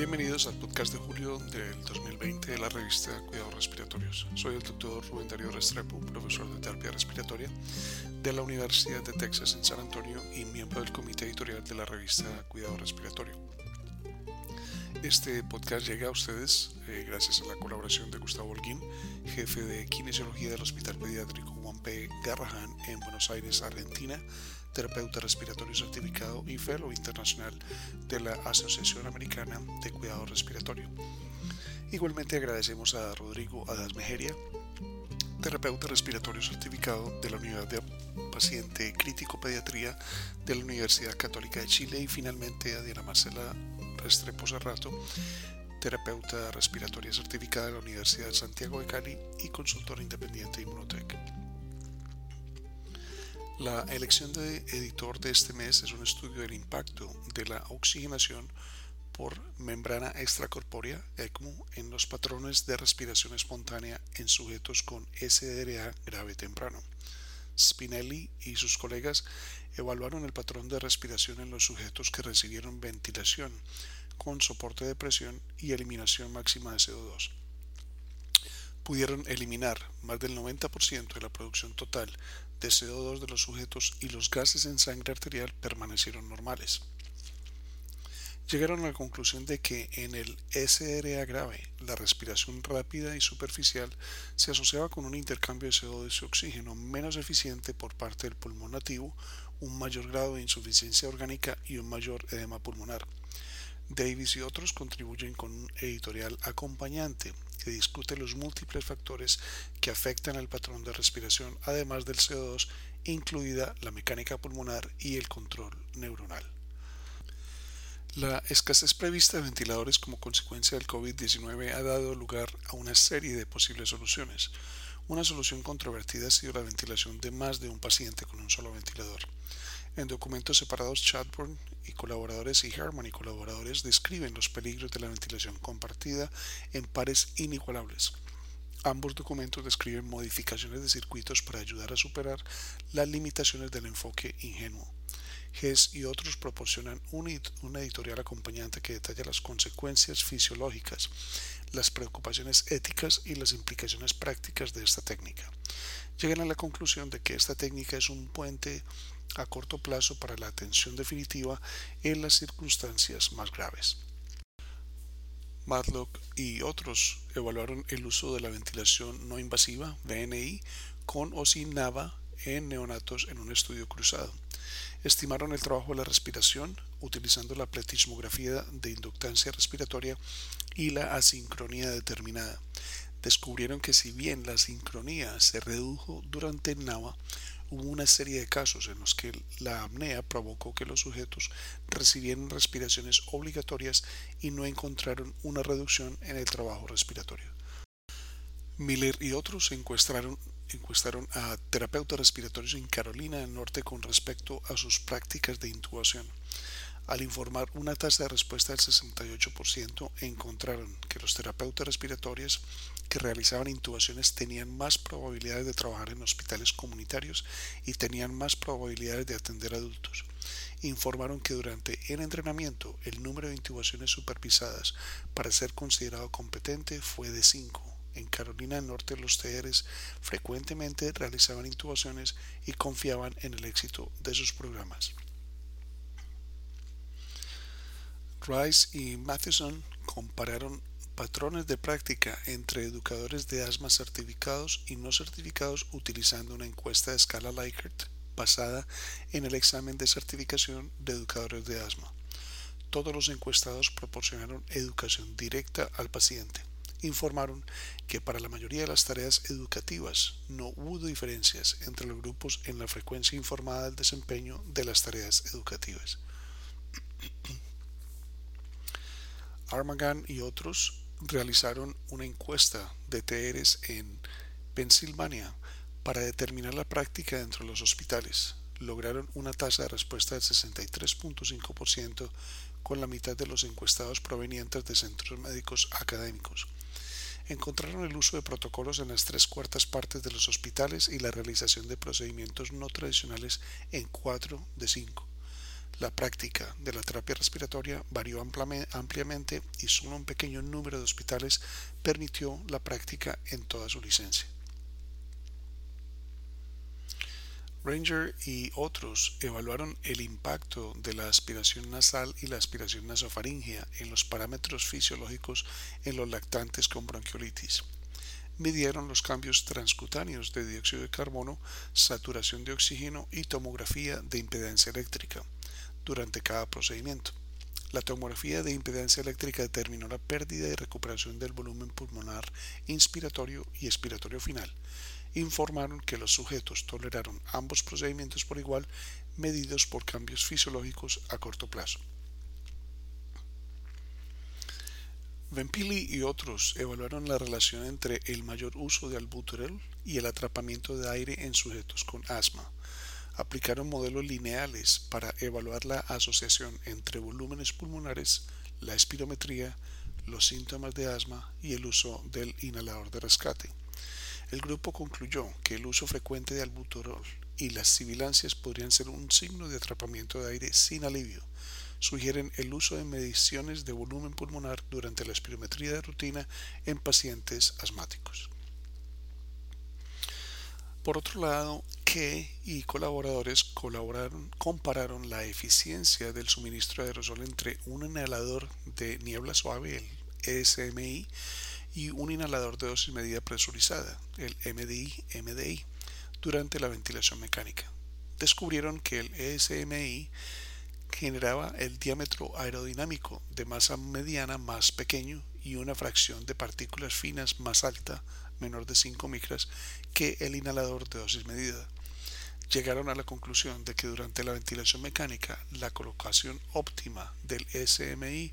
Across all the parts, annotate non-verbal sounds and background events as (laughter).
Bienvenidos al podcast de julio del 2020 de la revista Cuidados Respiratorios. Soy el doctor Rubén Darío Restrepo, profesor de terapia respiratoria de la Universidad de Texas en San Antonio y miembro del comité editorial de la revista Cuidado Respiratorio. Este podcast llega a ustedes eh, gracias a la colaboración de Gustavo Holguín, jefe de kinesiología del Hospital Pediátrico Juan P. Garrahan en Buenos Aires, Argentina, terapeuta respiratorio certificado y fellow internacional de la Asociación Americana de Cuidado Respiratorio. Igualmente agradecemos a Rodrigo Adas Mejeria, terapeuta respiratorio certificado de la Unidad de Paciente Crítico Pediatría de la Universidad Católica de Chile y finalmente a Diana Marcela Restrepo Serrato, terapeuta respiratoria certificada de la Universidad de Santiago de Cali y consultora independiente Inmunotech. La elección de editor de este mes es un estudio del impacto de la oxigenación por membrana extracorpórea ECMO en los patrones de respiración espontánea en sujetos con SDRA grave temprano. Spinelli y sus colegas evaluaron el patrón de respiración en los sujetos que recibieron ventilación con soporte de presión y eliminación máxima de CO2 pudieron eliminar más del 90% de la producción total de CO2 de los sujetos y los gases en sangre arterial permanecieron normales. Llegaron a la conclusión de que en el SRA grave la respiración rápida y superficial se asociaba con un intercambio de CO2 y oxígeno menos eficiente por parte del pulmón nativo, un mayor grado de insuficiencia orgánica y un mayor edema pulmonar. Davis y otros contribuyen con un editorial acompañante que discute los múltiples factores que afectan al patrón de respiración, además del CO2, incluida la mecánica pulmonar y el control neuronal. La escasez prevista de ventiladores como consecuencia del COVID-19 ha dado lugar a una serie de posibles soluciones. Una solución controvertida ha sido la ventilación de más de un paciente con un solo ventilador. En documentos separados, Chadbourne y colaboradores y Herman y colaboradores describen los peligros de la ventilación compartida en pares inigualables. Ambos documentos describen modificaciones de circuitos para ayudar a superar las limitaciones del enfoque ingenuo. Hess y otros proporcionan un, editorial acompañante que detalla las consecuencias fisiológicas, las preocupaciones éticas y las implicaciones prácticas de esta técnica. Llegan a la conclusión de que esta técnica es un puente a corto plazo para la atención definitiva en las circunstancias más graves. Matlock y otros evaluaron el uso de la ventilación no invasiva, VNI, con o sin NAVA en neonatos en un estudio cruzado. Estimaron el trabajo de la respiración utilizando la pletismografía de inductancia respiratoria y la asincronía determinada. Descubrieron que si bien la sincronía se redujo durante NAVA, hubo una serie de casos en los que la apnea provocó que los sujetos recibieran respiraciones obligatorias y no encontraron una reducción en el trabajo respiratorio. Miller y otros encuestaron, encuestaron a terapeutas respiratorios en Carolina del Norte con respecto a sus prácticas de intubación. Al informar una tasa de respuesta del 68%, encontraron que los terapeutas respiratorios que realizaban intubaciones tenían más probabilidades de trabajar en hospitales comunitarios y tenían más probabilidades de atender adultos. Informaron que durante el entrenamiento el número de intubaciones supervisadas para ser considerado competente fue de 5. En Carolina del Norte los TRs frecuentemente realizaban intubaciones y confiaban en el éxito de sus programas. Rice y Matheson compararon patrones de práctica entre educadores de asma certificados y no certificados utilizando una encuesta de escala Likert basada en el examen de certificación de educadores de asma. Todos los encuestados proporcionaron educación directa al paciente. Informaron que para la mayoría de las tareas educativas no hubo diferencias entre los grupos en la frecuencia informada del desempeño de las tareas educativas. (clears throat) Armagan y otros realizaron una encuesta de TRs en Pensilvania para determinar la práctica dentro de los hospitales. Lograron una tasa de respuesta del 63.5% con la mitad de los encuestados provenientes de centros médicos académicos. Encontraron el uso de protocolos en las tres cuartas partes de los hospitales y la realización de procedimientos no tradicionales en cuatro de cinco. La práctica de la terapia respiratoria varió ampliamente y solo un pequeño número de hospitales permitió la práctica en toda su licencia. Ranger y otros evaluaron el impacto de la aspiración nasal y la aspiración nasofaringea en los parámetros fisiológicos en los lactantes con bronquiolitis. Midieron los cambios transcutáneos de dióxido de carbono, saturación de oxígeno y tomografía de impedancia eléctrica durante cada procedimiento. La tomografía de impedancia eléctrica determinó la pérdida y recuperación del volumen pulmonar inspiratorio y expiratorio final informaron que los sujetos toleraron ambos procedimientos por igual, medidos por cambios fisiológicos a corto plazo. Vempili y otros evaluaron la relación entre el mayor uso de albuterol y el atrapamiento de aire en sujetos con asma. Aplicaron modelos lineales para evaluar la asociación entre volúmenes pulmonares, la espirometría, los síntomas de asma y el uso del inhalador de rescate. El grupo concluyó que el uso frecuente de albuterol y las sibilancias podrían ser un signo de atrapamiento de aire sin alivio. Sugieren el uso de mediciones de volumen pulmonar durante la espirometría de rutina en pacientes asmáticos. Por otro lado, que y colaboradores compararon la eficiencia del suministro de aerosol entre un inhalador de niebla suave, el ESMI, y un inhalador de dosis medida presurizada, el MDI-MDI, durante la ventilación mecánica. Descubrieron que el ESMI generaba el diámetro aerodinámico de masa mediana más pequeño y una fracción de partículas finas más alta, menor de 5 micras, que el inhalador de dosis medida. Llegaron a la conclusión de que durante la ventilación mecánica la colocación óptima del SMI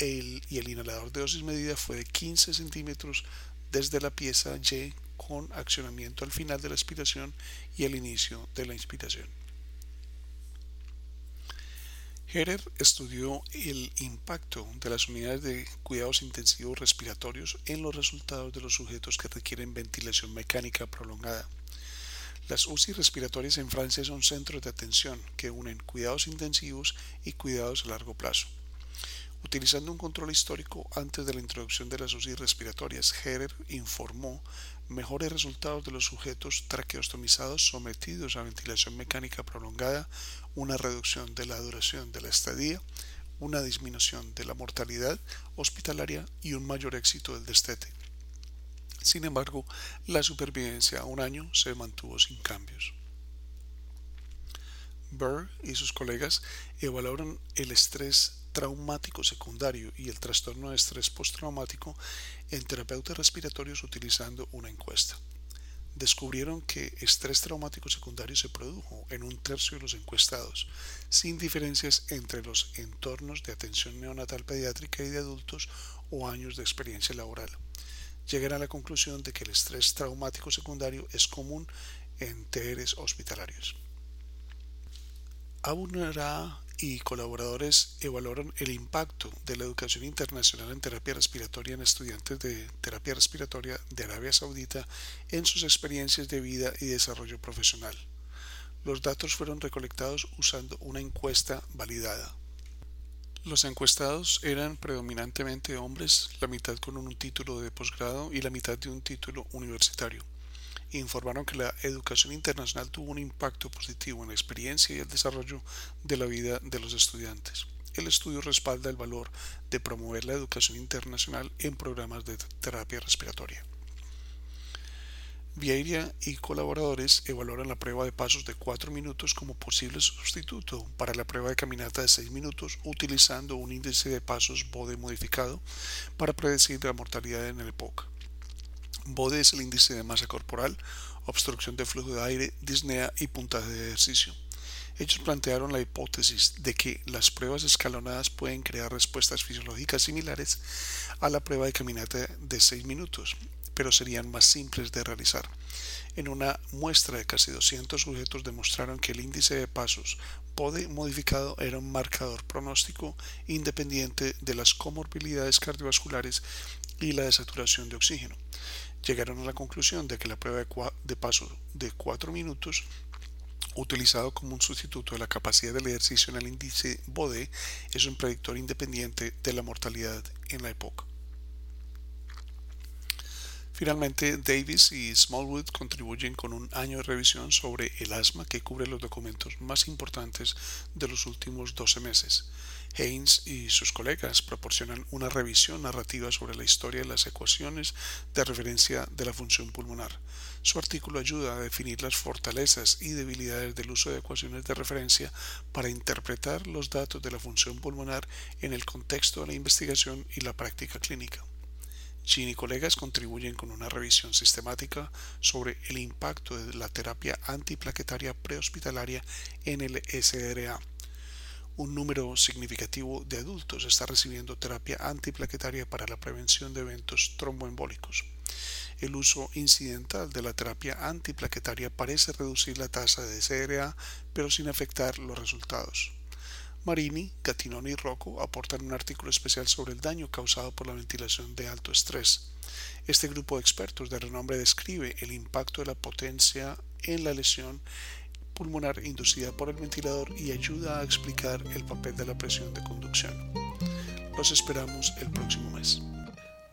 y el inhalador de dosis medida fue de 15 centímetros desde la pieza Y con accionamiento al final de la expiración y el inicio de la inspiración. Herer estudió el impacto de las unidades de cuidados intensivos respiratorios en los resultados de los sujetos que requieren ventilación mecánica prolongada. Las UCI respiratorias en Francia son centros de atención que unen cuidados intensivos y cuidados a largo plazo. Utilizando un control histórico antes de la introducción de las UCI respiratorias, Herer informó mejores resultados de los sujetos traqueostomizados sometidos a ventilación mecánica prolongada, una reducción de la duración de la estadía, una disminución de la mortalidad hospitalaria y un mayor éxito del destete. Sin embargo, la supervivencia a un año se mantuvo sin cambios. Burr y sus colegas evaluaron el estrés traumático secundario y el trastorno de estrés postraumático en terapeutas respiratorios utilizando una encuesta. Descubrieron que estrés traumático secundario se produjo en un tercio de los encuestados, sin diferencias entre los entornos de atención neonatal pediátrica y de adultos o años de experiencia laboral. Llegan a la conclusión de que el estrés traumático secundario es común en TRs hospitalarios. Abunará y colaboradores evaluaron el impacto de la educación internacional en terapia respiratoria en estudiantes de terapia respiratoria de Arabia Saudita en sus experiencias de vida y desarrollo profesional. Los datos fueron recolectados usando una encuesta validada. Los encuestados eran predominantemente hombres, la mitad con un título de posgrado y la mitad de un título universitario informaron que la educación internacional tuvo un impacto positivo en la experiencia y el desarrollo de la vida de los estudiantes. El estudio respalda el valor de promover la educación internacional en programas de terapia respiratoria. Vieira y colaboradores evaluaron la prueba de pasos de 4 minutos como posible sustituto para la prueba de caminata de 6 minutos utilizando un índice de pasos BODE modificado para predecir la mortalidad en el EPOC. BODE es el índice de masa corporal, obstrucción de flujo de aire, disnea y puntaje de ejercicio. Ellos plantearon la hipótesis de que las pruebas escalonadas pueden crear respuestas fisiológicas similares a la prueba de caminata de 6 minutos, pero serían más simples de realizar. En una muestra de casi 200 sujetos demostraron que el índice de pasos PODE modificado era un marcador pronóstico independiente de las comorbilidades cardiovasculares y la desaturación de oxígeno llegaron a la conclusión de que la prueba de, paso de 4 minutos utilizado como un sustituto de la capacidad del ejercicio en el índice BODE, es un predictor independiente de la mortalidad en la época. Finalmente, Davis y Smallwood contribuyen con un año de revisión sobre el asma que cubre los documentos más importantes de los últimos 12 meses. Haynes y sus colegas proporcionan una revisión narrativa sobre la historia de las ecuaciones de referencia de la función pulmonar. Su artículo ayuda a definir las fortalezas y debilidades del uso de ecuaciones de referencia para interpretar los datos de la función pulmonar en el contexto de la investigación y la práctica clínica. Jean y colegas contribuyen con una revisión sistemática sobre el impacto de la terapia antiplaquetaria prehospitalaria en el SRA. Un número significativo de adultos está recibiendo terapia antiplaquetaria para la prevención de eventos tromboembólicos. El uso incidental de la terapia antiplaquetaria parece reducir la tasa de SRA, pero sin afectar los resultados. Marini, Gattinoni y Rocco aportan un artículo especial sobre el daño causado por la ventilación de alto estrés. Este grupo de expertos de renombre describe el impacto de la potencia en la lesión pulmonar inducida por el ventilador y ayuda a explicar el papel de la presión de conducción. Los esperamos el próximo mes.